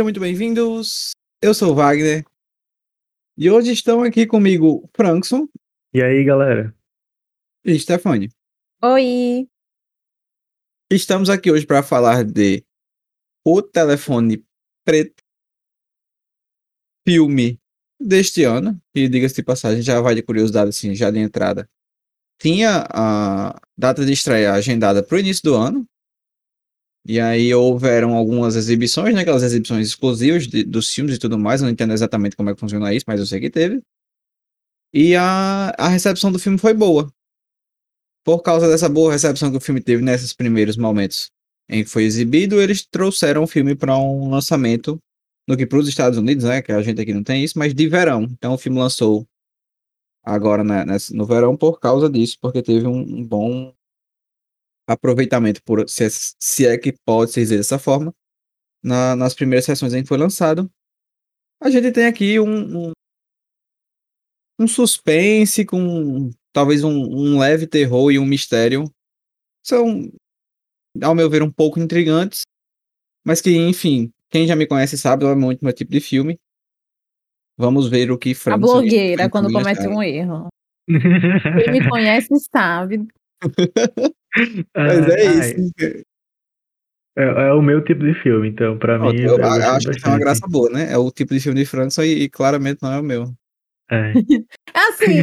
Sejam muito bem-vindos. Eu sou o Wagner. E hoje estão aqui comigo Frankson E aí, galera? e Stefani. Oi! Estamos aqui hoje para falar de O Telefone Preto, filme deste ano, e diga-se de passagem, já vai de curiosidade assim, já de entrada. Tinha a data de estreia agendada para o início do ano. E aí houveram algumas exibições, né? Aquelas exibições exclusivas de- dos filmes e tudo mais. Eu não entendo exatamente como é que funciona isso, mas eu sei que teve. E a, a recepção do filme foi boa. Por causa dessa boa recepção que o filme teve nesses primeiros momentos em que foi exibido, eles trouxeram o filme para um lançamento no que para os Estados Unidos, né? Que a gente aqui não tem isso, mas de verão. Então o filme lançou agora né, no verão por causa disso, porque teve um, um bom aproveitamento, por, se, é, se é que pode se dizer dessa forma, na- nas primeiras sessões em que foi lançado. A gente tem aqui um, um, um suspense com talvez um, um leve terror e um mistério. São, ao meu ver, um pouco intrigantes, mas que, enfim, quem já me conhece sabe, é muito meu tipo de filme. Vamos ver o que A Frankson e blogueira, quando comete um erro. Quem me conhece sabe. Mas é Ai, isso. É, é o meu tipo de filme, então, pra mim. eu, eu acho que é uma graça boa, né? É o tipo de filme de Frankson e, e claramente não é o meu. É. Assim,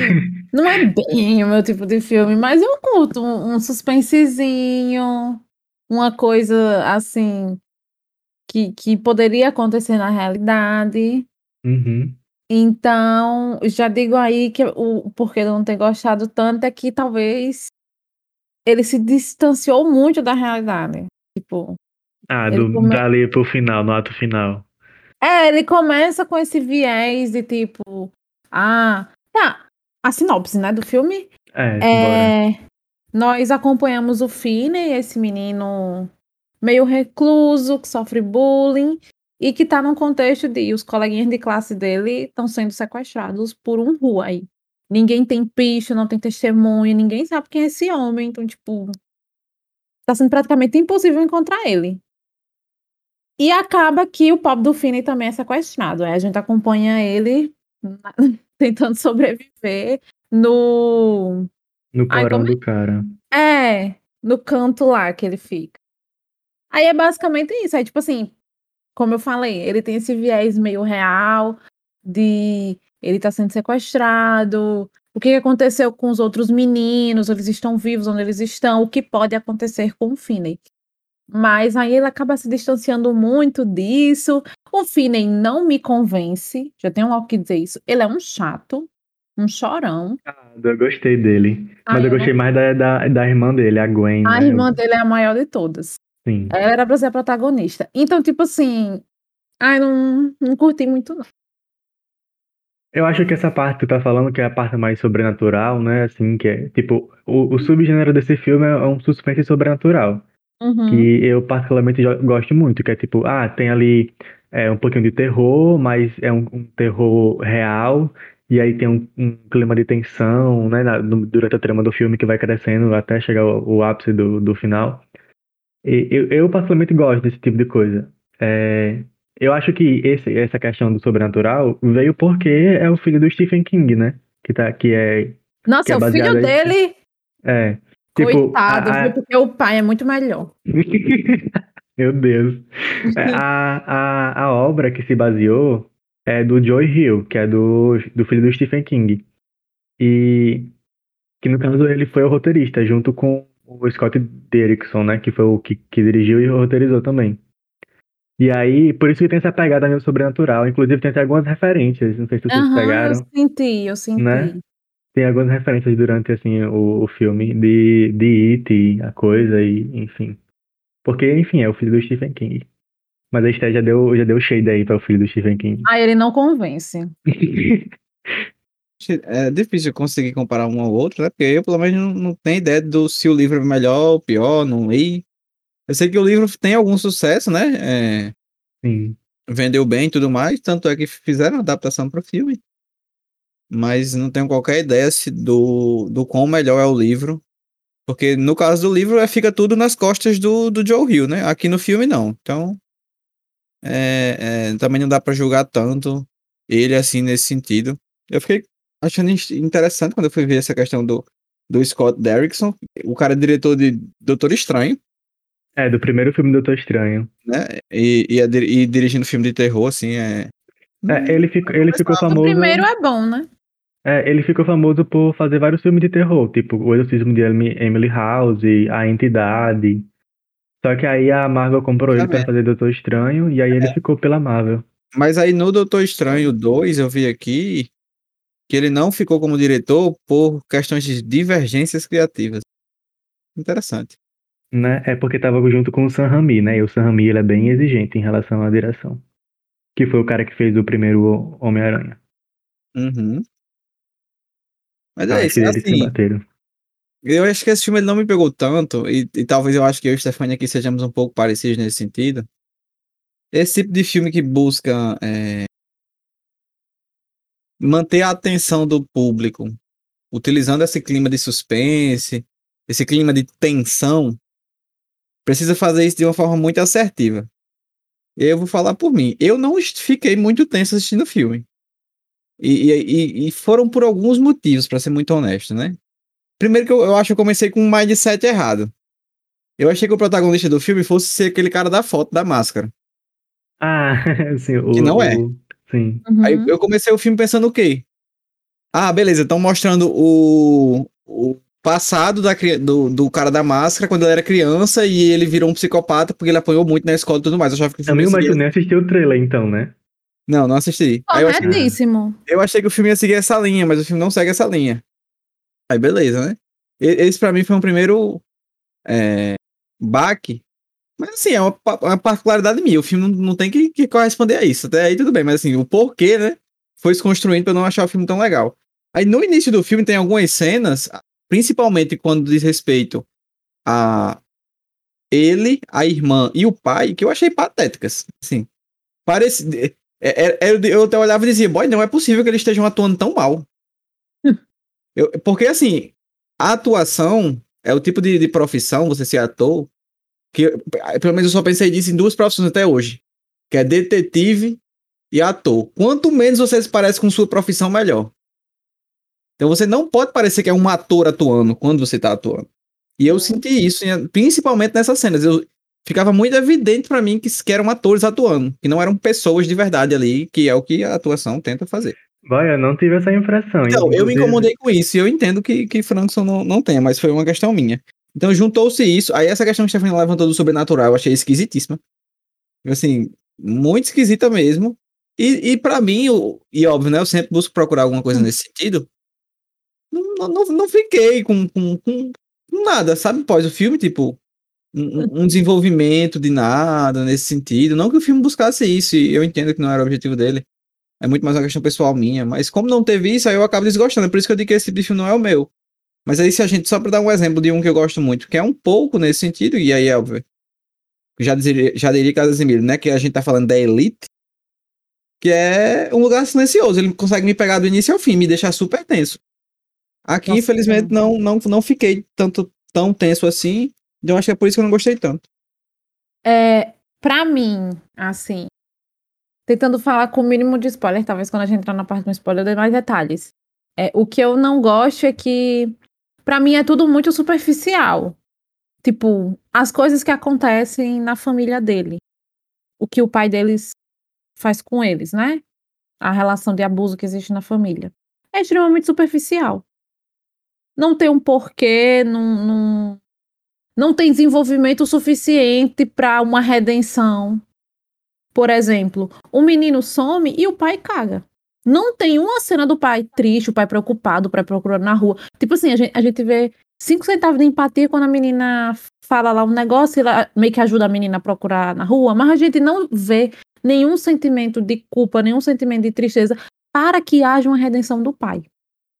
não é bem o meu tipo de filme, mas eu curto um, um suspensezinho, uma coisa assim que, que poderia acontecer na realidade. Uhum. Então, já digo aí que o porquê de eu não ter gostado tanto é que talvez ele se distanciou muito da realidade. Tipo, Ah, do, come- dali pro final, no ato final. É, ele começa com esse viés de tipo, ah, tá, a sinopse, né, do filme É, é nós acompanhamos o Finney, esse menino meio recluso, que sofre bullying e que tá num contexto de os coleguinhas de classe dele estão sendo sequestrados por um rua aí. Ninguém tem picho, não tem testemunha, ninguém sabe quem é esse homem, então tipo, tá sendo praticamente impossível encontrar ele. E acaba que o pobre do Finney também é sequestrado. Aí a gente acompanha ele tentando sobreviver no. No porão como é? do cara. É, no canto lá que ele fica. Aí é basicamente isso. Aí, tipo assim, como eu falei, ele tem esse viés meio real de ele tá sendo sequestrado. O que aconteceu com os outros meninos? Eles estão vivos onde eles estão? O que pode acontecer com o Finney? Mas aí ele acaba se distanciando muito disso. O Finney não me convence. Já tenho logo que dizer isso. Ele é um chato, um chorão. Ah, eu gostei dele. Mas Ai, eu não- gostei mais da, da, da irmã dele, a Gwen. A né? irmã dele é a maior de todas. Sim. Ela era pra ser a protagonista. Então, tipo assim. Ai, não, não curti muito, não. Eu acho que essa parte que tu tá falando, que é a parte mais sobrenatural, né? Assim, que é, tipo, o, o subgênero desse filme é um suspense sobrenatural. Uhum. que eu particularmente gosto muito, que é tipo, ah, tem ali é, um pouquinho de terror, mas é um, um terror real, e aí tem um, um clima de tensão, né, na- durante a trama do filme que vai crescendo até chegar ao, ao ápice do, do final. E eu, eu particularmente gosto desse tipo de coisa. É, eu acho que esse, essa questão do sobrenatural veio porque é o filho do Stephen King, né? Que, tá, que é. que Nossa, é o filho dele, é tipo, coitado, a- a- viu? Porque o pai é muito melhor. Meu Deus. É, A, a, a obra que se baseou é do Joy Hill, que é do, do filho do Stephen King. E que no caso ele foi o roteirista, junto com o Scott Derrickson, né? Que foi o que, que dirigiu e roteirizou também. E aí, por isso que tem essa pegada meio sobrenatural. Inclusive tem até algumas referências, não sei se vocês eu pegaram. senti, eu senti. Né? Tem algumas referências durante assim o, o filme de, de It, a coisa e enfim. Porque, enfim, é o filho do Stephen King. Mas a Esté já deu, já deu shade aí para o filho do Stephen King. Aí ele não convence. É difícil conseguir comparar um ao outro, né? Porque eu, pelo menos, não, não tenho ideia do se o livro é melhor ou pior, não li. Eu sei que o livro tem algum sucesso, né? É, Sim. vendeu bem e tudo mais, tanto é que fizeram adaptação para o filme. Mas não tenho qualquer ideia se do, do quão melhor é o livro. Porque no caso do livro, é, fica tudo nas costas do, do Joe Hill, né? Aqui no filme, não. Então, é, é, também não dá pra julgar tanto ele assim nesse sentido. Eu fiquei achando interessante quando eu fui ver essa questão do, do Scott Derrickson, o cara é diretor de Doutor Estranho. É, do primeiro filme Doutor Estranho. Né? E, e, e dirigindo filme de terror, assim, é. é ele, fico, ele ficou famoso. O primeiro é bom, né? É, ele ficou famoso por fazer vários filmes de terror, tipo O Exorcismo de Emily House, A Entidade. Só que aí a Marvel comprou ele pra fazer Doutor Estranho e aí ele é. ficou pela Marvel. Mas aí no Doutor Estranho 2, eu vi aqui que ele não ficou como diretor por questões de divergências criativas. Interessante. Né? É porque tava junto com o Sam Raimi, né? E o Sam Raimi ele é bem exigente em relação à direção. Que foi o cara que fez o primeiro Homem-Aranha. Uhum. Mas é isso, assim, eu acho que esse filme ele não me pegou tanto, e, e talvez eu acho que eu e o Stefania aqui sejamos um pouco parecidos nesse sentido. Esse tipo de filme que busca é, manter a atenção do público, utilizando esse clima de suspense, esse clima de tensão, precisa fazer isso de uma forma muito assertiva. Eu vou falar por mim. Eu não fiquei muito tenso assistindo o filme. E, e, e foram por alguns motivos, para ser muito honesto, né? Primeiro que eu, eu acho que eu comecei com um mindset errado. Eu achei que o protagonista do filme fosse ser aquele cara da foto da máscara. Ah, sim. O, que não é. O, sim. Uhum. Aí eu comecei o filme pensando o quê? Ah, beleza, estão mostrando o, o passado da, do, do cara da máscara quando ele era criança e ele virou um psicopata porque ele apanhou muito na escola e tudo mais. Eu achava que o filme mas tu nem assistiu o trailer então, né? Não, não assisti. Corretíssimo. Eu, eu achei que o filme ia seguir essa linha, mas o filme não segue essa linha. Aí beleza, né? Esse para mim foi um primeiro é, baque. Mas assim, é uma, uma, particularidade minha. O filme não, não tem que, que, corresponder a isso. Até aí tudo bem, mas assim, o porquê, né? Foi se construindo pra eu não achar o filme tão legal. Aí no início do filme tem algumas cenas, principalmente quando diz respeito a ele, a irmã e o pai, que eu achei patéticas. Assim, parece. É, é, é eu até olhava e dizia, boy, não é possível que eles estejam atuando tão mal. Eu, porque, assim, a atuação é o tipo de, de profissão, você ser ator, que pelo menos eu só pensei disso em duas profissões até hoje, que é detetive e ator. Quanto menos você se parece com sua profissão, melhor. Então você não pode parecer que é um ator atuando quando você tá atuando. E eu senti isso, principalmente nessas cenas. Eu, ficava muito evidente para mim que, que eram atores atuando, que não eram pessoas de verdade ali, que é o que a atuação tenta fazer. Vai, eu não tive essa impressão. Então, eu me incomodei com isso e eu entendo que, que Frankson não, não tenha, mas foi uma questão minha. Então juntou-se isso. Aí essa questão que Stephanie levantou do sobrenatural, eu achei esquisitíssima. Assim, muito esquisita mesmo. E, e para mim, eu, e óbvio, né? Eu sempre busco procurar alguma coisa hum. nesse sentido. Não, não, não fiquei com, com, com, nada, sabe? Pós o filme, tipo, um, um, desenvolvimento de nada nesse sentido. Não que o filme buscasse isso, e eu entendo que não era o objetivo dele. É muito mais uma questão pessoal minha. Mas como não teve isso, aí eu acabo desgostando. É por isso que eu digo que esse tipo de filme não é o meu. Mas aí se a gente, só pra dar um exemplo de um que eu gosto muito, que é um pouco nesse sentido, e aí é óbvio. Já diria, já diria Casimiro, né? Que a gente tá falando da Elite. Que é um lugar silencioso. Ele consegue me pegar do início ao fim, me deixar super tenso. Aqui, Nossa, infelizmente, não, não, não fiquei tanto tão tenso assim. Então acho que é por isso que eu não gostei tanto. É, pra mim, assim, tentando falar com o mínimo de spoiler, talvez quando a gente entrar na parte do spoiler eu dê mais detalhes. É, o que eu não gosto é que, para mim, é tudo muito superficial. Tipo, as coisas que acontecem na família dele. O que o pai deles faz com eles, né? A relação de abuso que existe na família. É extremamente superficial. Não tem um porquê, não, não, não tem desenvolvimento suficiente para uma redenção. Por exemplo, o menino some e o pai caga. Não tem uma cena do pai triste, o pai preocupado, o pai procurando na rua. Tipo assim, a gente, a gente vê cinco centavos de empatia quando a menina fala lá um negócio e ela meio que ajuda a menina a procurar na rua, mas a gente não vê nenhum sentimento de culpa, nenhum sentimento de tristeza para que haja uma redenção do pai.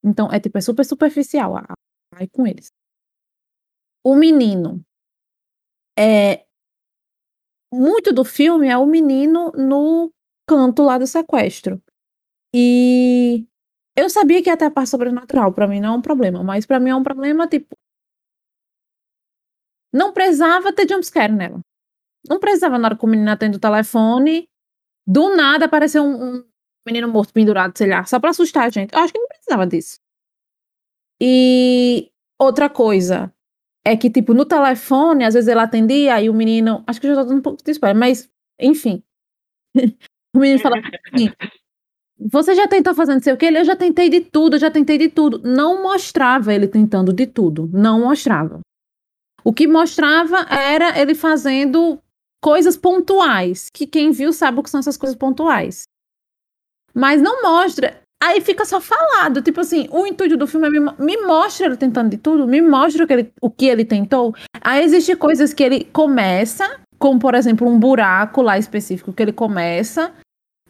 Então, é tipo, é super superficial a, a com eles. O menino é muito do filme é o menino no canto lá do sequestro. E eu sabia que ia ter a parte sobrenatural, para mim não é um problema, mas para mim é um problema tipo não precisava ter jumpscare nela. Não precisava na hora que o menino atende o telefone Do nada apareceu um, um menino morto pendurado, sei lá, só pra assustar a gente. Eu acho que não precisava disso. E outra coisa é que, tipo, no telefone, às vezes ele atendia, aí o menino. Acho que eu já tô dando um pouco de spoiler, mas, enfim. o menino fala assim: Você já tentou fazer não sei o que? Ele, eu já tentei de tudo, eu já tentei de tudo. Não mostrava ele tentando de tudo. Não mostrava. O que mostrava era ele fazendo coisas pontuais, que quem viu sabe o que são essas coisas pontuais. Mas não mostra. Aí fica só falado, tipo assim, o intuito do filme é me, me mostra ele tentando de tudo, me mostra o que, ele, o que ele tentou. Aí existem coisas que ele começa, como por exemplo um buraco lá específico que ele começa,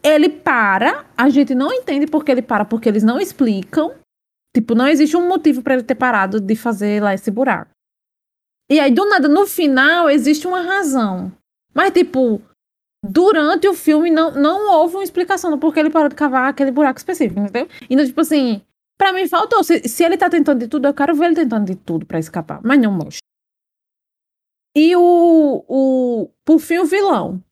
ele para, a gente não entende por que ele para, porque eles não explicam. Tipo, não existe um motivo para ele ter parado de fazer lá esse buraco. E aí, do nada, no final, existe uma razão. Mas, tipo, durante o filme não, não houve uma explicação do porquê ele parou de cavar aquele buraco específico, entendeu? Então, tipo assim, pra mim faltou. Se, se ele tá tentando de tudo, eu quero ver ele tentando de tudo pra escapar. Mas não mostra. E o, o. Por fim, o vilão.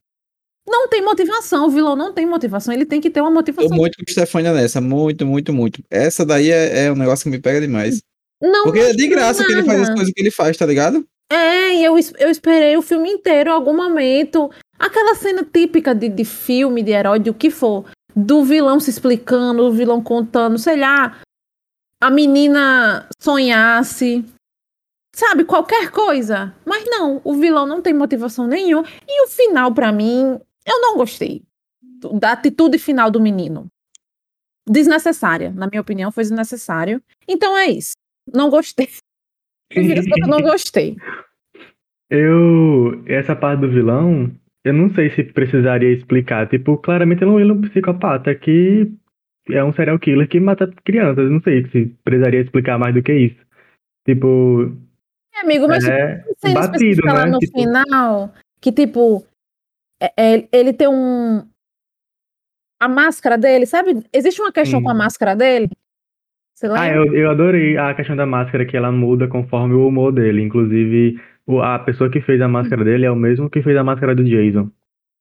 Não tem motivação, o vilão não tem motivação, ele tem que ter uma motivação. Tô muito com Stefania nessa, muito, muito, muito. Essa daí é, é um negócio que me pega demais. Não Porque é de graça que ele faz as nada. coisas que ele faz, tá ligado? É, e eu, eu esperei o filme inteiro, em algum momento. Aquela cena típica de, de filme, de herói, de o que for. Do vilão se explicando, o vilão contando, sei lá. A menina sonhasse. Sabe, qualquer coisa. Mas não, o vilão não tem motivação nenhuma. E o final, pra mim, eu não gostei. Da atitude final do menino. Desnecessária. Na minha opinião, foi desnecessário. Então é isso. Não gostei. Eu não gostei. Eu. Essa parte do vilão, eu não sei se precisaria explicar. Tipo, claramente ele é um- ele é um psicopata que é um serial killer que mata crianças. Eu Não sei se precisaria explicar mais do que isso. Tipo, É, amigo, mas é cena batido, específica lá né? no Tipo, final, que tipo, é- é- ele tem um. A máscara dele, sabe? Existe uma questão Sim. com a máscara dele? Você lembra? Ah, eu, eu adorei a questão da máscara que ela muda conforme o humor dele. Inclusive, a pessoa que fez a máscara dele é o mesmo que fez a máscara do Jason.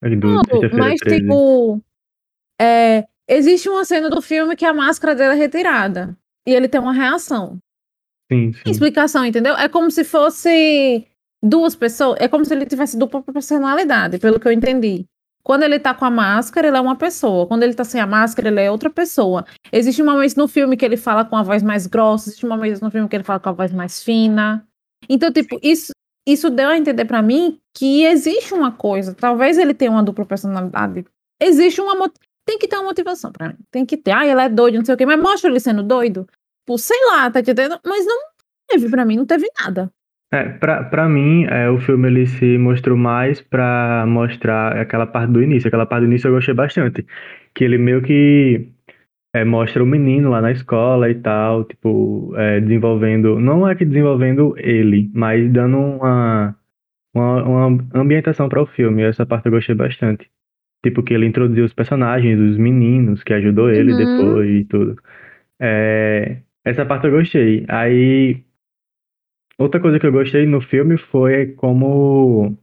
Do Sexta-feira mas 13. tipo. é, existe uma cena do filme que a máscara dele é retirada. E ele tem uma reação. Sim, sim. explicação, entendeu? É como se fosse duas pessoas. É como se ele tivesse dupla personalidade, pelo que eu entendi. Quando ele tá com a máscara, ele é uma pessoa. Quando ele tá sem a máscara, ele é outra pessoa. Existe um momento no filme que ele fala com a voz mais grossa, existe um momento no filme que ele fala com a voz mais fina. Então, tipo, isso, isso deu a entender pra mim que existe uma coisa. Talvez ele tenha uma dupla personalidade. Existe uma. Tem que ter uma motivação pra mim. Tem que ter. Ah, ele é doido, não sei o quê. Mas mostra ele sendo doido. Pô, sei lá, tá entendendo? Mas não teve pra mim, não teve nada. É, pra, pra mim, é, o filme ele se mostrou mais pra mostrar aquela parte do início. Aquela parte do início eu gostei bastante. Que ele meio que é, mostra o menino lá na escola e tal, tipo, é, desenvolvendo. Não é que desenvolvendo ele, mas dando uma, uma, uma ambientação para o filme. Essa parte eu gostei bastante. Tipo, que ele introduziu os personagens, os meninos, que ajudou ele Uhum. depois e tudo. É, essa parte eu gostei. Aí. Outra coisa que eu gostei no filme foi como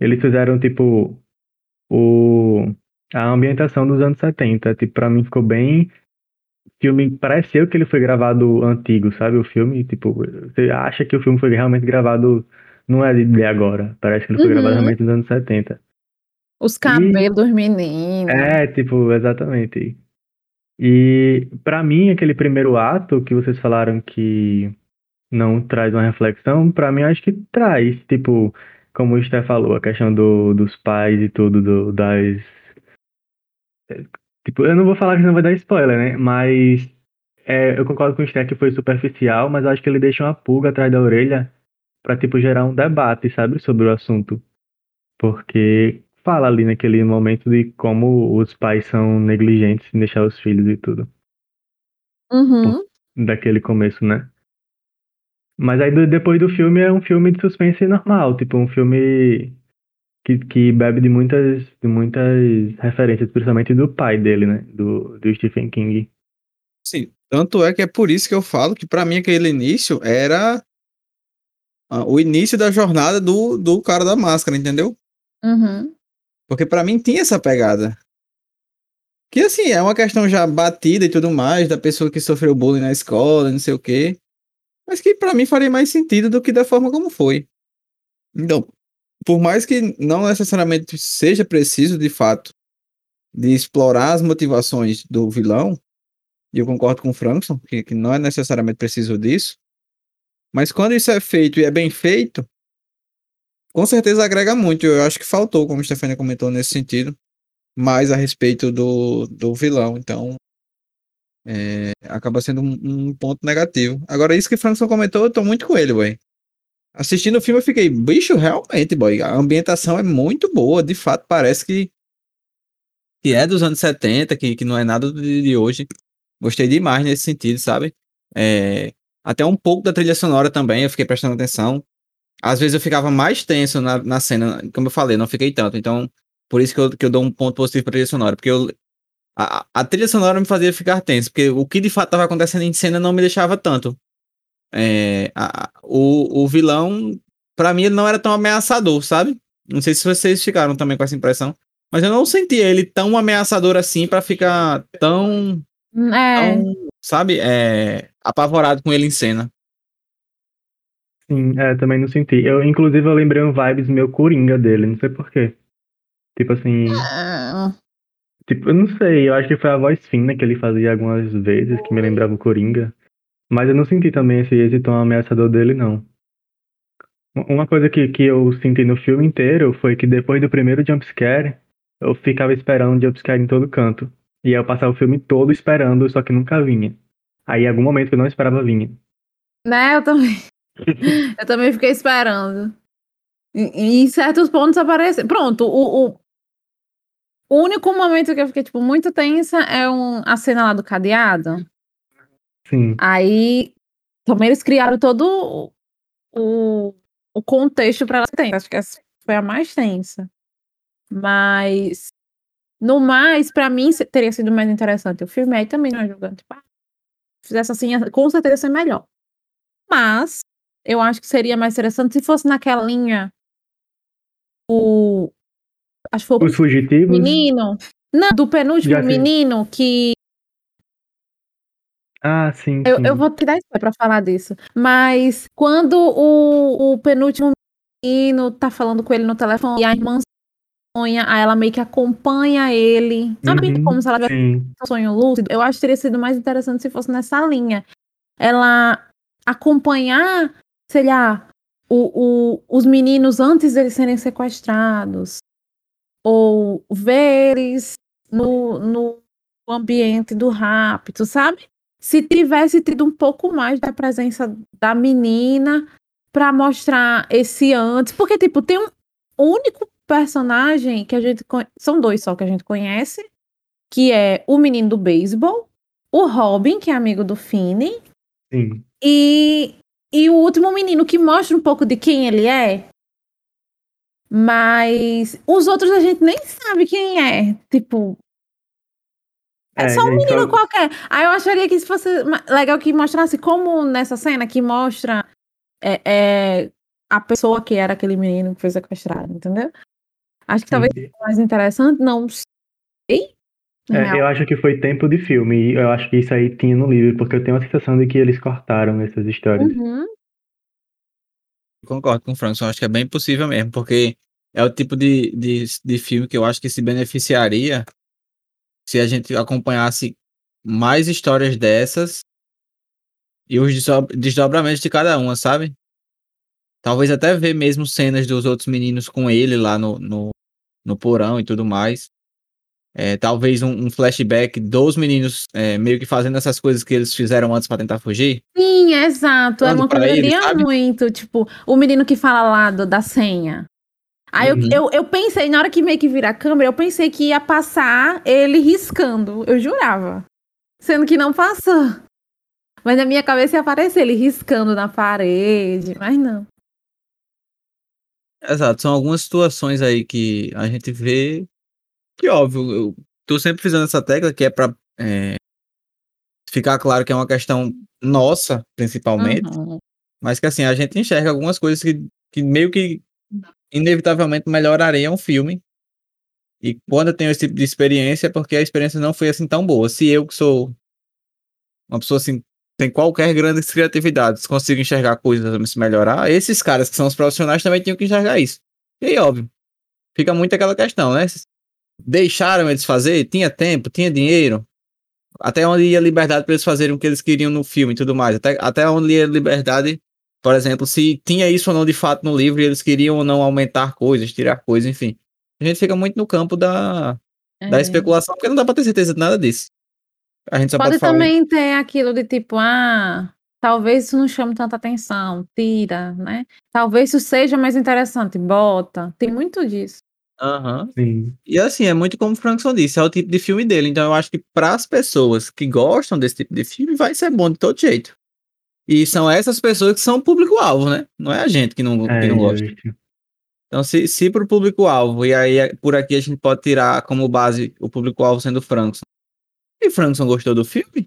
eles fizeram, tipo, o, a ambientação dos anos 70. Tipo, pra mim ficou bem. O filme pareceu que ele foi gravado antigo, sabe? O filme, tipo, você acha que o filme foi realmente gravado. Não é de agora. Parece que ele foi Uhum. gravado realmente nos anos 70. Os cabelos dos meninos. É, tipo, exatamente. E pra mim, aquele primeiro ato que vocês falaram que não traz uma reflexão, pra mim acho que traz, tipo, como o Sté falou, a questão do, dos pais e tudo, do, das. Tipo, eu não vou falar que não vai dar spoiler, né? Mas é, eu concordo com o Sté que foi superficial, mas acho que ele deixa uma pulga atrás da orelha pra, tipo, gerar um debate, sabe, sobre o assunto. Porque fala ali naquele momento de como os pais são negligentes em deixar os filhos e tudo. Uhum. Daquele começo, né? Mas aí do- depois do filme é um filme de suspense normal, tipo um filme que, que bebe de muitas, de muitas referências, principalmente do pai dele, né? Do, do Stephen King. Sim, tanto é que é por isso que eu falo que pra mim aquele início era ah, o início da jornada do, do cara da máscara, entendeu? Uhum. Porque pra mim tinha essa pegada. Que assim, é uma questão já batida e tudo mais, da pessoa que sofreu bullying na escola, não sei o quê. Mas que pra mim faria mais sentido do que da forma como foi. Então, por mais que não necessariamente seja preciso, de fato, de explorar as motivações do vilão, e eu concordo com o Frankson, que, que não é necessariamente preciso disso, mas quando isso é feito e é bem feito, com certeza agrega muito. Eu acho que faltou, como a Stefania comentou nesse sentido, mais a respeito do, do vilão. Então, é, acaba sendo um, um, ponto negativo. Agora, isso que o Frankson comentou, eu tô muito com ele, boy. Assistindo o filme, eu fiquei, bicho, realmente, boy. A ambientação é muito boa. De fato, parece que, que é dos anos 70, que, que não é nada de, de hoje. Gostei demais nesse sentido, sabe? É, até um pouco da trilha sonora também, eu fiquei prestando atenção. Às vezes eu ficava mais tenso na, na cena, como eu falei, não fiquei tanto. Então, por isso que eu, que eu dou um ponto positivo pra trilha sonora. Porque eu, a, a trilha sonora me fazia ficar tenso. Porque o que de fato estava acontecendo em cena não me deixava tanto. É, a, o, o vilão, para mim, ele não era tão ameaçador, sabe? Não sei se vocês ficaram também com essa impressão. Mas eu não senti ele tão ameaçador assim para ficar tão, É. tão sabe, é, apavorado com ele em cena. Sim, é, também não senti. Eu, inclusive, eu lembrei um vibes meu Coringa dele, não sei porquê. Tipo assim, Ah, tipo, eu não sei, eu acho que foi a voz fina que ele fazia algumas vezes que me lembrava o Coringa. Mas eu não senti também esse, esse tom ameaçador dele, não. Uma coisa que, que eu senti no filme inteiro foi que depois do primeiro jumpscare, eu ficava esperando jumpscare em todo canto. E aí eu passava o filme todo esperando, só que nunca vinha. Aí em algum momento que eu não esperava vinha. Né, eu também. eu também fiquei esperando. E, e em certos pontos aparece. Pronto, o, o, o único momento que eu fiquei, tipo, muito tensa é um, a cena lá do cadeado. Sim. Aí também eles criaram todo o, o contexto para ela ser tensa. Acho que essa foi a mais tensa. Mas no mais, pra mim se- teria sido mais interessante. O filme aí também não é julgando. Tipo, ah, fizesse assim, com certeza ia ser melhor. Mas eu acho que seria mais interessante se fosse naquela linha. O. Acho que foi o Os fugitivos. menino. Não, do penúltimo Já menino que Ah, sim, Eu, sim. eu vou te dar spoiler pra falar disso. Mas quando o, o penúltimo menino tá falando com ele no telefone e a irmã sonha, aí ela meio que acompanha ele. Sabe Uhum, como se ela tivesse um sonho lúcido? Eu acho que teria sido mais interessante se fosse nessa linha. Ela acompanhar, sei lá, o, o, os meninos antes deles serem sequestrados. Ou ver eles no, no ambiente do rapto, sabe? Se tivesse tido um pouco mais da presença da menina pra mostrar esse antes, porque tipo, tem um único personagem que a gente conhe- são dois só que a gente conhece, que é o menino do beisebol, o Robin, que é amigo do Finney, Sim. e, e o último menino que mostra um pouco de quem ele é. Mas os outros a gente nem sabe quem é. Tipo, é, É, só um gente menino só- qualquer. Aí eu acharia que se fosse legal que mostrasse como nessa cena que mostra é, é, a pessoa que era aquele menino que foi sequestrado, entendeu? Acho que talvez seja mais interessante, não sei. É, eu acho que foi tempo de filme, e eu acho que isso aí tinha no livro, porque eu tenho a sensação de que eles cortaram essas histórias. Uhum. Concordo com o Frankson, acho que é bem possível mesmo, porque é o tipo de, de, de filme que eu acho que se beneficiaria se a gente acompanhasse mais histórias dessas e os desdobramentos de cada uma, sabe? Talvez até ver mesmo cenas dos outros meninos com ele lá no, no, no porão e tudo mais. É, talvez um, um flashback dos meninos é, meio que fazendo essas coisas que eles fizeram antes pra tentar fugir. Sim, exato. Era Falando uma coisa que eu queria muito. Tipo, o menino que fala lá do- da senha. Aí eu- Uhum. eu, eu pensei, na hora que meio que vira a câmera, eu pensei que ia passar ele riscando. Eu jurava. Sendo que não passou. Mas na minha cabeça ia aparecer ele riscando na parede. Mas não. Exato, são algumas situações aí que a gente vê que, óbvio, eu tô sempre fazendo essa tecla que é pra é, ficar claro que é uma questão nossa, principalmente, Uhum. mas que assim, a gente enxerga algumas coisas que, que meio que inevitavelmente melhorariam o filme E quando eu tenho esse tipo de experiência, é porque a experiência não foi assim tão boa. Se eu, que sou uma pessoa assim, tem qualquer grande criatividade, consigo enxergar coisas se melhorar, esses caras que são os profissionais também tinham que enxergar isso. E aí, óbvio, fica muito aquela questão, né? Deixaram eles fazer? Tinha tempo, tinha dinheiro? Até onde ia liberdade para eles fazerem o que eles queriam no filme e tudo mais? Até, até onde ia liberdade, por exemplo, se tinha isso ou não de fato no livro e eles queriam ou não aumentar coisas, tirar coisas, enfim. A gente fica muito no campo da, é. da especulação, porque não dá para ter certeza de nada disso. A gente só pode, pode também ter aquilo de tipo, ah, talvez isso não chame tanta atenção, tira, né? Talvez isso seja mais interessante, bota. Tem muito disso. Aham. Uhum. E assim, é muito como o Frankson disse, é o tipo de filme dele. Então eu acho que para as pessoas que gostam desse tipo de filme, vai ser bom de todo jeito. E são essas pessoas que são o público-alvo, né? Não é a gente que não, é, que não gosta. Então, se, se para o público-alvo, e aí por aqui a gente pode tirar como base o público-alvo sendo o Frankson. E Frankson gostou do filme,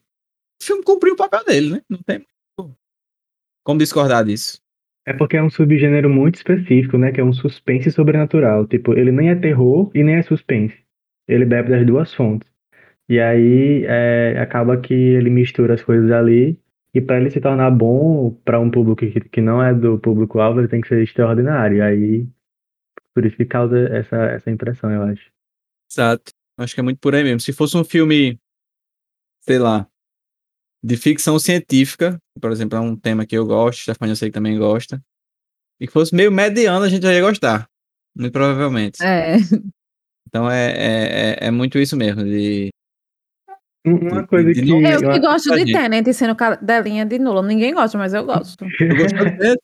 o filme cumpriu o papel dele, né? Não tem como discordar disso. É porque é um subgênero muito específico, né? Que é um suspense sobrenatural. Tipo, ele nem é terror e nem é suspense. Ele bebe das duas fontes. E aí é, acaba que ele mistura as coisas ali. E para ele se tornar bom para um público que, que não é do público-alvo, ele tem que ser extraordinário. E aí, por isso que causa essa, essa impressão, eu acho. Exato. Acho que é muito por aí mesmo. Se fosse um filme, sei lá, de ficção científica, por exemplo, é um tema que eu gosto, Stefania eu sei que também gosta, e que fosse meio mediano, a gente já ia gostar, muito provavelmente. É. Então é, é, é, é muito isso mesmo, de... Uma coisa de, de, que... Eu que gosto de Tenet sendo cadelinha de nula. Ninguém gosta, mas eu gosto.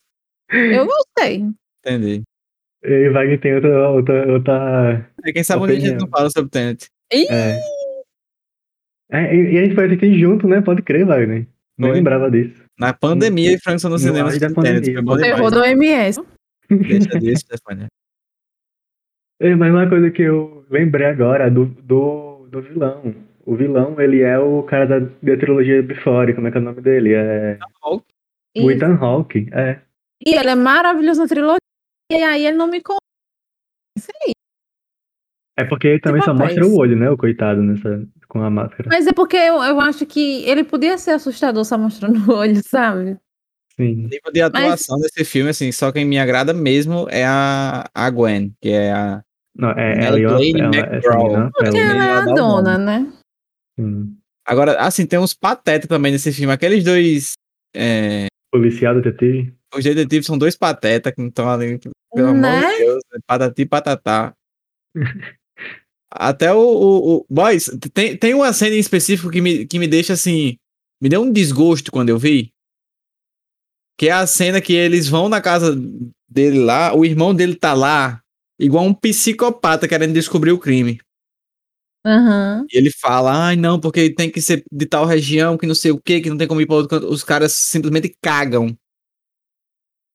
Eu gostei. Entendi. E Wagner tem outra, outra, outra. É, quem sabe onde a gente não fala sobre Tenet. É. É, e, a gente foi assistir junto, né? Pode crer, Wagner. Não lembrava disso. Na pandemia, e França no cinema. Da pandemia. Terror do MS. Deixa disso, Stefania. É, mas uma coisa que eu lembrei agora do, do, do vilão. O vilão, ele é o cara da, da trilogia Before, como é que é o nome dele? É... O Ethan Hawke, é. E ele é maravilhoso na trilogia, e aí ele não me conta. É porque ele também só mostra o olho, né, o coitado, nessa, com a máscara. Mas é porque eu, eu acho que ele podia ser assustador só mostrando o olho, sabe? Sim. O nível de atuação Mas... desse filme, assim, só quem me agrada mesmo é a, a Gwen, que é a. Não, é, ela, ela, ela, porque ela é a dona, né? Sim. Agora, assim, tem uns patetas também nesse filme. Aqueles dois. É... Policial detetive? Os detetives são dois patetas que estão ali. Pelo né? amor de Deus, né? patati patatá. Até o, o, o. Boys, tem, tem uma cena em específico que me, que me deixa assim. Me deu um desgosto quando eu vi. Que é a cena que eles vão na casa dele lá, o irmão dele tá lá, igual um psicopata querendo descobrir o crime. Uhum. E ele fala, ai não, porque tem que ser de tal região, que não sei o que, que não tem como ir para outro canto. Os caras simplesmente cagam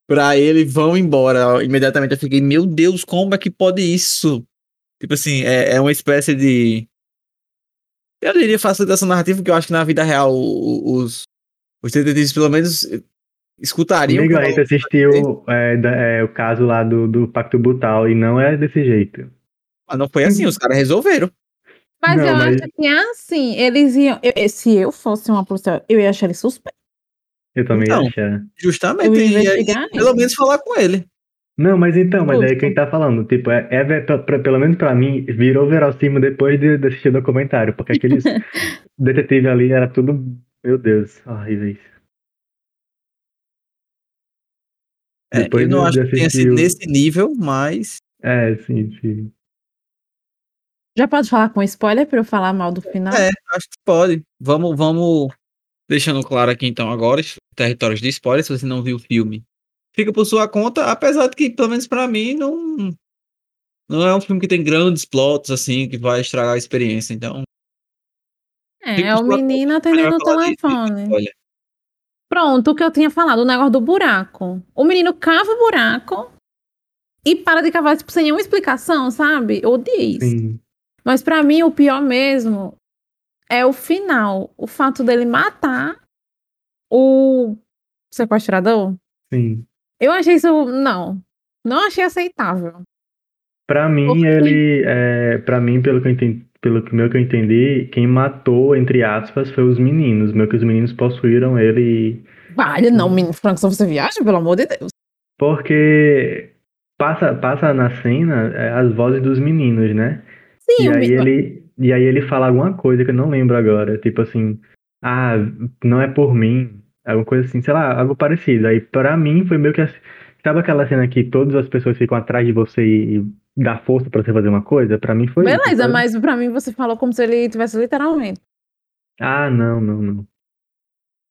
pra ele vão embora. Imediatamente eu fiquei, meu Deus, como é que pode isso? Tipo assim, é, é uma espécie de. Eu diria facilitação narrativa, porque eu acho que na vida real os, os detetives, pelo menos, escutariam. Amigo, aí assistiu é, é, o caso lá do, do Pacto Butal e não é desse jeito. Mas não foi assim, os caras resolveram. Mas não, eu mas... acho que é assim, eles iam. Eu, se eu fosse uma policial, eu ia achar ele suspeito. Eu também então, ia achar. Justamente, eu ia, ia, pelo menos falar com ele. Não, mas então, mas é aí quem tá falando, tipo, é, é pra, pra, pelo menos pra mim, virou verossímil depois de, de assistir o documentário, porque aqueles detetives ali era tudo, meu Deus, horríveis. É, depois eu não de, acho de que tenha sido o... nesse nível, mas. É, sim, sim. Já pode falar com spoiler pra eu falar mal do final? É, acho que pode. Vamos, vamos deixando claro aqui então agora, territórios de spoiler, se você não viu o filme fica por sua conta, apesar de que, pelo menos para mim, não, não é um filme que tem grandes plots, assim, que vai estragar a experiência, então... É, é o menino atendendo o telefone. Olha. Pronto, o que eu tinha falado, o negócio do buraco. O menino cava o buraco e para de cavar, tipo, sem nenhuma explicação, sabe? Ou diz. Sim. Mas para mim, o pior mesmo é o final. O fato dele matar o sequestrador. Sim. Eu achei isso. Não. Não achei aceitável. Pra mim, Por quê? ele. É, pra mim, pelo que eu entendi, pelo que meu que eu entendi, quem matou, entre aspas, foi os meninos. Meio que os meninos possuíram ele. Vale, não, menino Frank, só você viaja, pelo amor de Deus. Porque passa, passa na cena é, as vozes dos meninos, né? Sim, E aí ele, e aí ele fala alguma coisa que eu não lembro agora. Tipo assim, ah, não é por mim. Alguma coisa assim, sei lá, algo parecido. Aí pra mim foi meio que assim. Sabe aquela cena que todas as pessoas ficam atrás de você e, dá força pra você fazer uma coisa? Pra mim foi isso. Beleza, sabe? mas pra mim você falou como se ele tivesse literalmente. Ah, não, não, não.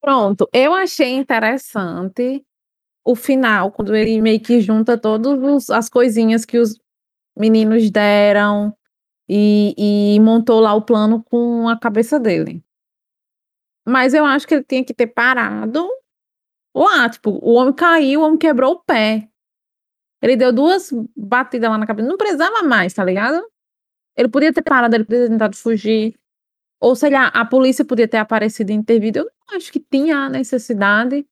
Pronto, eu achei interessante o final, quando ele meio que junta todas as coisinhas que os meninos deram e, e montou lá o plano com a cabeça dele. Mas eu acho que ele tinha que ter parado lá, tipo, o homem caiu, o homem quebrou o pé. Ele deu duas batidas lá na cabeça, não precisava mais, tá ligado? Ele podia ter parado, ele podia ter tentado fugir. Ou sei lá, a polícia podia ter aparecido e intervido. Eu não acho que tinha a necessidade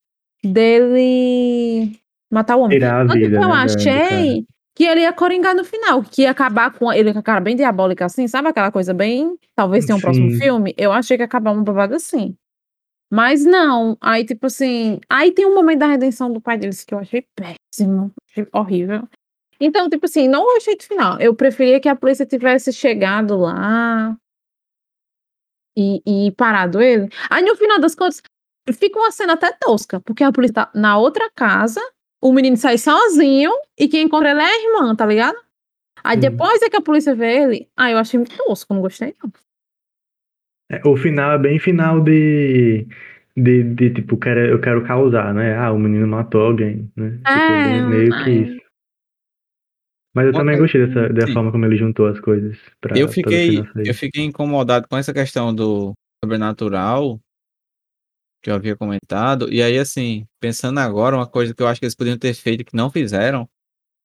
dele matar o homem. Tirar a Tanto que vida, eu né, achei que ele ia coringar no final, que ia acabar com ele com a cara bem diabólica assim, sabe aquela coisa bem. Talvez tenha um próximo Sim. filme. Eu achei que ia acabar uma babada assim. Mas não. Aí, tipo assim. Aí tem um momento da redenção do pai deles que eu achei péssimo. Achei horrível. Então, tipo assim, não gostei do final. Eu preferia que a polícia tivesse chegado lá e, e parado ele. Aí, no final das contas, fica uma cena até tosca, porque a polícia tá na outra casa, o menino sai sozinho e quem encontra ele é a irmã, tá ligado? Aí Sim. depois é que a polícia vê ele. Aí eu achei muito tosco, não gostei, não. É, O final é bem final de, de, de tipo, quero, eu quero causar, né? Ah, o menino matou alguém, né? Tipo, É, bem- meio que ai. isso. Mas eu Uma também coisa- gostei dessa, da sim. forma como ele juntou as coisas pra, Eu fiquei, eu fiquei incomodado com essa questão do sobrenatural que eu havia comentado. E aí, assim, pensando agora, uma coisa que eu acho que eles poderiam ter feito e que não fizeram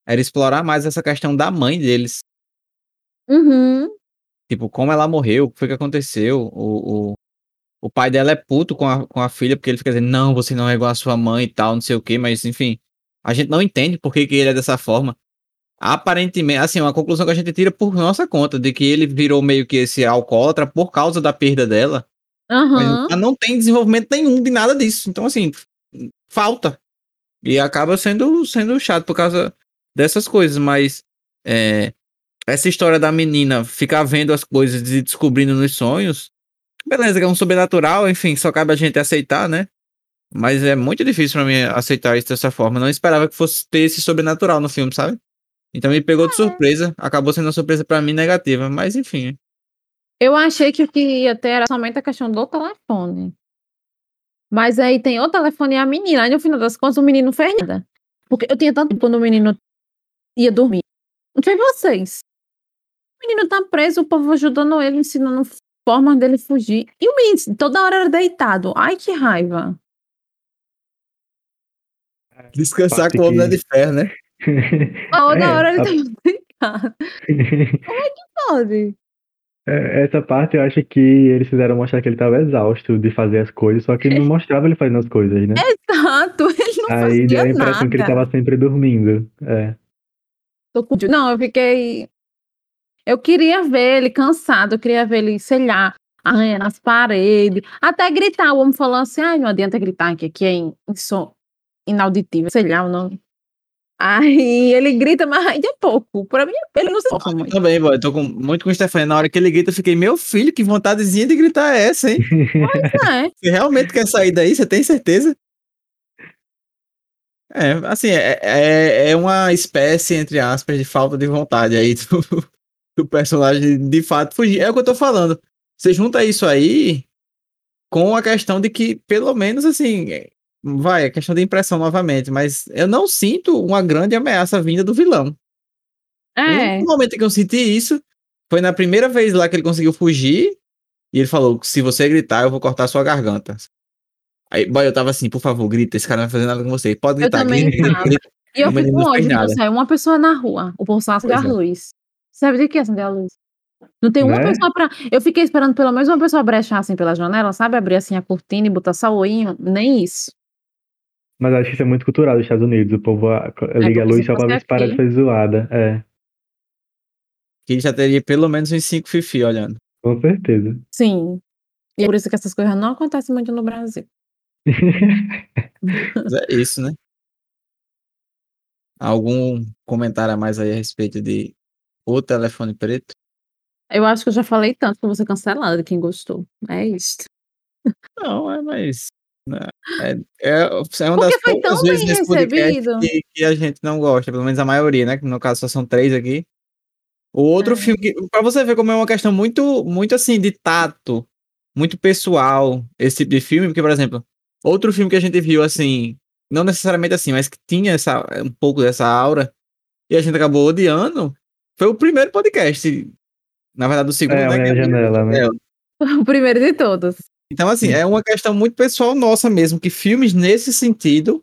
era explorar mais essa questão da mãe deles. Uhum. Tipo, como ela morreu, o que foi que aconteceu? O, o, o pai dela é puto com a, com a filha, porque ele fica dizendo, não, você não é igual a sua mãe e tal, não sei o quê, mas enfim, a gente não entende por que, que ele é dessa forma. Aparentemente, assim, uma conclusão que a gente tira por nossa conta, de que ele virou meio que esse alcoólatra por causa da perda dela, mas Aham. ela não tem desenvolvimento nenhum de nada disso. Então, assim, falta. E acaba sendo, sendo chato por causa dessas coisas, mas é, essa história da menina ficar vendo as coisas e descobrindo nos sonhos, beleza, que é um sobrenatural, enfim, só cabe a gente aceitar, né? Mas é muito difícil pra mim aceitar isso dessa forma. Não esperava que fosse ter esse sobrenatural no filme, sabe? Então me pegou de surpresa, acabou sendo uma surpresa pra mim negativa, mas enfim. Eu achei que o que ia ter era somente a questão do telefone. Mas aí tem o telefone e a menina. Aí no final das contas o menino não fez nada. Porque eu tinha tanto tempo quando o menino ia dormir. Não foi vocês. O menino tá preso, o povo ajudando ele, ensinando formas dele fugir. E o menino toda hora era deitado. Ai, que raiva. Descansar Parte com o homem que- é de ferro, né? Toda É, hora ele a- tava deitado. Pode. É, Essa parte eu acho que eles fizeram mostrar que ele tava exausto de fazer as coisas, só que não mostrava ele fazendo as coisas, né? Exato, ele não Aí deu a fazia impressão nada. que ele tava sempre dormindo. É. Tô com- Não, eu fiquei. Eu queria ver ele cansado, eu queria ver ele, sei lá, arranhando as paredes, até gritar. O homem falou assim: ai, não adianta gritar, que aqui é in- inso- inauditivo, sei lá o nome. Aí ele grita, mas ainda é pouco. Pra mim, ele não se toca muito. Também, boy, eu tô com, muito com o Stefano. Na hora que ele grita, eu fiquei, meu filho, que vontadezinha de gritar é essa, hein? É, Você realmente quer sair daí? Você tem certeza? É, assim, é, é, é uma espécie, entre aspas, de falta de vontade aí do, do personagem de fato fugir. É o que eu tô falando. Você junta isso aí com a questão de que, pelo menos, assim, vai, a questão de impressão novamente, mas eu não sinto uma grande ameaça vinda do vilão. O é. único momento que eu senti isso foi na primeira vez lá que ele conseguiu fugir. E ele falou: se você gritar, eu vou cortar sua garganta. Aí, boy, eu tava assim, por favor, grita, esse cara não vai fazer nada com você. Pode Eu gritar, também grita, tava. grita. E eu O fico nada. você é uma pessoa na rua, o povo só é. luz. Sabe de que acender a luz? Não tem uma Né? pessoa pra. Eu fiquei esperando pelo menos uma pessoa brechar assim pela janela, sabe? Abrir assim a cortina e botar só o olhinho. Nem isso. Mas acho que isso é muito cultural dos Estados Unidos. O povo ah, liga a porque luz só pra ver se para de ser zoada. É. que já teria pelo menos uns 5 Fifi olhando. Com certeza. Sim. E é por isso que essas coisas não acontecem muito no Brasil. Mas é isso, né? Algum comentário a mais aí a respeito de O Telefone Preto? Eu acho que eu já falei tanto pra você cancelar de quem gostou. É isso. Não, é, mas. né, É, é, é uma Porque das foi poucas tão vezes bem nesse podcast que, que a gente não gosta, pelo menos a maioria, né? Que no caso só são três aqui. O outro É. filme, que, pra você ver como é uma questão muito, muito assim, de tato, muito pessoal, esse tipo de filme, porque, por exemplo, outro filme que a gente viu, assim, não necessariamente assim, mas que tinha essa, um pouco dessa aura, e a gente acabou odiando, foi o primeiro podcast. Na verdade, o segundo, É, né? Janela, né? É, O primeiro de todos. então, assim, é uma questão muito pessoal nossa mesmo, que filmes nesse sentido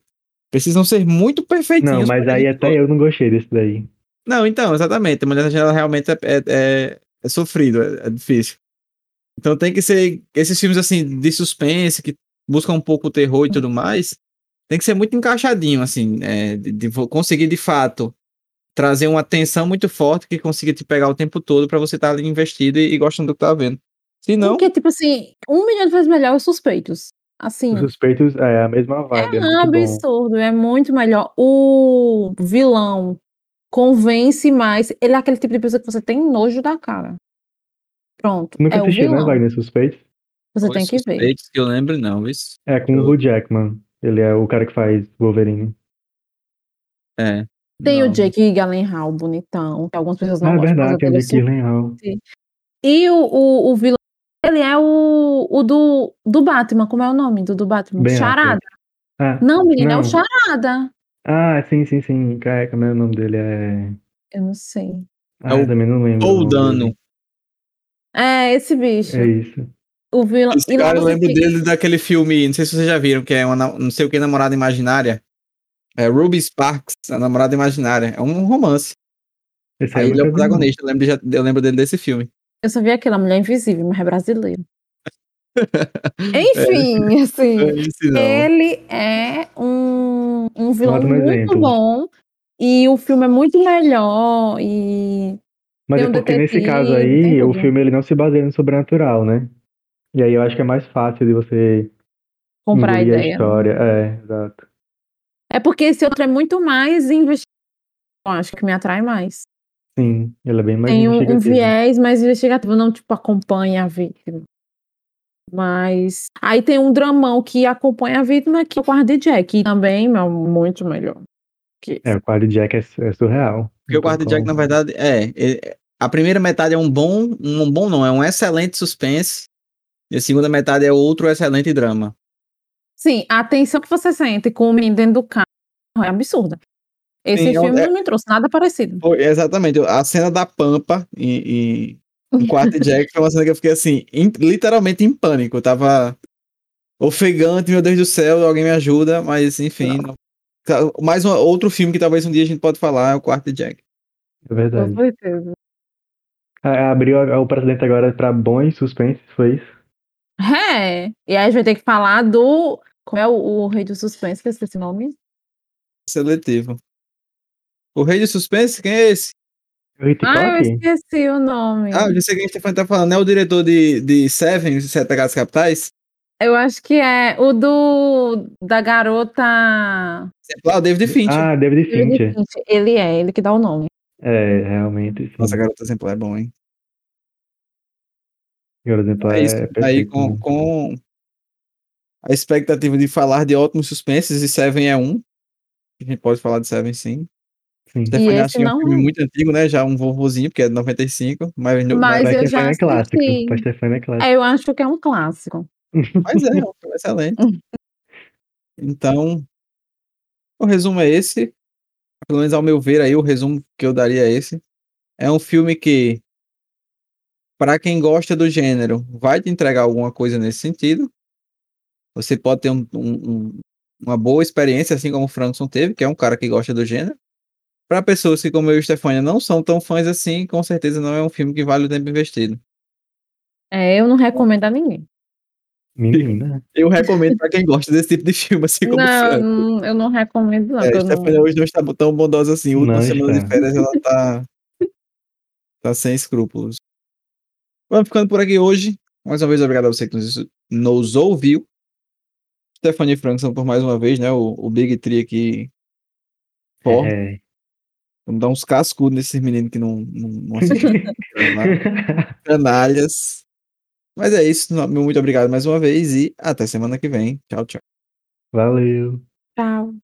precisam ser muito perfeitinhos. Não, mas aí gente até eu não gostei desse daí. Não, então, exatamente. A Mulher da Janela realmente é, é, é- é sofrido, é, é difícil. Então tem que ser esses filmes assim de suspense que buscam um pouco o terror e tudo mais, tem que ser muito encaixadinho, assim, é, de, de conseguir de fato trazer uma tensão muito forte que consiga te pegar o tempo todo pra você estar ali investido e, e gostando do que tá vendo. Se não, Porque, tipo assim, um milhão de vezes melhor os suspeitos. Assim. Os suspeitos é a mesma vibe, é, É muito bom. absurdo, é muito melhor. O vilão convence mais. Ele é aquele tipo de pessoa que você tem nojo da cara. Pronto. Nunca é o assistiu, né, vilão. Wagner Suspeitos? Você Os tem que ver. suspeitos que eu lembro, não, isso. É, com o Hugh Jackman. Ele é o cara que faz Wolverine. É. Tem não. o Jake Gyllenhaal, bonitão, que algumas pessoas não Ah, é gostam. por verdade, é dele Jake Gyllenhaal. E o, o, o vilão, ele é o, o do, do Batman. Como é o nome do, do Batman? Ben Charada. Ah, Não, menina, é Não. o Charada. ah, sim, sim, sim. Cara, como é o nome dele? É... Eu não sei. Ah, o eu também não lembro. o Ou Dano. É, esse bicho. É isso. O vilão. Esse cara eu lembro fica- dele daquele filme, não sei se vocês já viram, que é uma, não sei o que, namorada imaginária. É Ruby Sparks, a namorada imaginária. É um romance. Esse Aí eu ele é o protagonista, eu lembro, já- eu lembro dele desse filme. Eu só vi aquela Mulher Invisível, mas é brasileiro. Enfim, assim. esse não. Ele é um, um vilão Ótimo muito exemplo. bom. E o filme é muito melhor. E Mas Tem é um porque nesse caso aí, o filme ele não se baseia no sobrenatural, né? E aí eu acho que é mais fácil de você comprar a engolir a ideia. história. É, exato. É porque esse outro é muito mais investigativo. Eu acho que me atrai mais. Sim, ele é bem mais Tem um, um viés mais investigativo, não tipo acompanha a vítima. Mas aí tem um dramão que acompanha a vítima, que é o quarto de Jack. E também é muito melhor. Que É, o quadro de Jack é, é surreal. Porque o Quarto Jack, como. na verdade, é, ele- A primeira metade é um bom. Um bom não, é um excelente suspense. E a segunda metade é outro excelente drama. Sim, a tensão que você sente com o menino dentro do carro é absurda. Esse Sim, é filme é- não me trouxe nada parecido. Foi, exatamente. A cena da Pampa e, e o quarto Jack foi uma cena que eu fiquei assim, em- literalmente em pânico. Eu tava ofegante, meu Deus do céu, alguém me ajuda, mas enfim. não- Ca- Mais um, outro filme que talvez um dia a gente pode falar é o quarto Jack. É verdade. Com certeza. Abriu a- o precedente agora pra bons suspense, foi isso? É. E aí a gente vai ter que falar do. Qual é o, o rei do suspense? Que eu esqueci o nome. Seletivo. O Rei do Suspense, quem é esse? Ah, eu esqueci o nome. Ah, eu sei quem a gente tá falando. Não é o diretor de, de Seven, Sete Pecados Capitais? Eu acho que é o do. Da garota. Exemplar, o David Fincher. Ah, David David Fincher. Fincher. Ele é, ele que dá o nome. É, realmente. Sim. Nossa, Garota Exemplar é bom, hein? Por exemplo, É é, isso. Aí perfeito, com, né? com a expectativa de falar de ótimos suspenses, e Seven é um. A gente pode falar de Seven sim. Sim. Acho que é um não filme é. muito antigo, né? Já um vovozinho, porque é de 95, mas, no- Mas Pra eu já Stefania é clássico. é clássico. É, eu acho que é um clássico. mas é, é um filme excelente. Então, o resumo é esse. Pelo menos ao meu ver aí, o resumo que eu daria é esse. É um filme que, para quem gosta do gênero, vai te entregar alguma coisa nesse sentido. Você pode ter um- um- um- uma boa experiência, assim como o Frankson teve, que é um cara que gosta do gênero. Para pessoas que, como eu e Stefania, não são tão fãs assim, com certeza não é um filme que vale o tempo investido. É, eu não recomendo a ninguém. Menina. Eu recomendo para quem gosta desse tipo de filme, assim como o Não, eu não recomendo, não. É, eu Stefania não- hoje não está tão bondosa assim. Última Não semana está. de férias ela tá. Tá sem escrúpulos. Vamos ficando por aqui hoje. Mais uma vez, obrigado a você que nos, nos ouviu. Stephanie Frankson por mais uma vez, né? O, o Big Tree aqui. Forte. É. Vamos dar uns cascudos nesses meninos que não, não, não assistem. Canalhas. Mas é isso. Muito obrigado mais uma vez e até semana que vem. Tchau, tchau. Valeu. Tchau.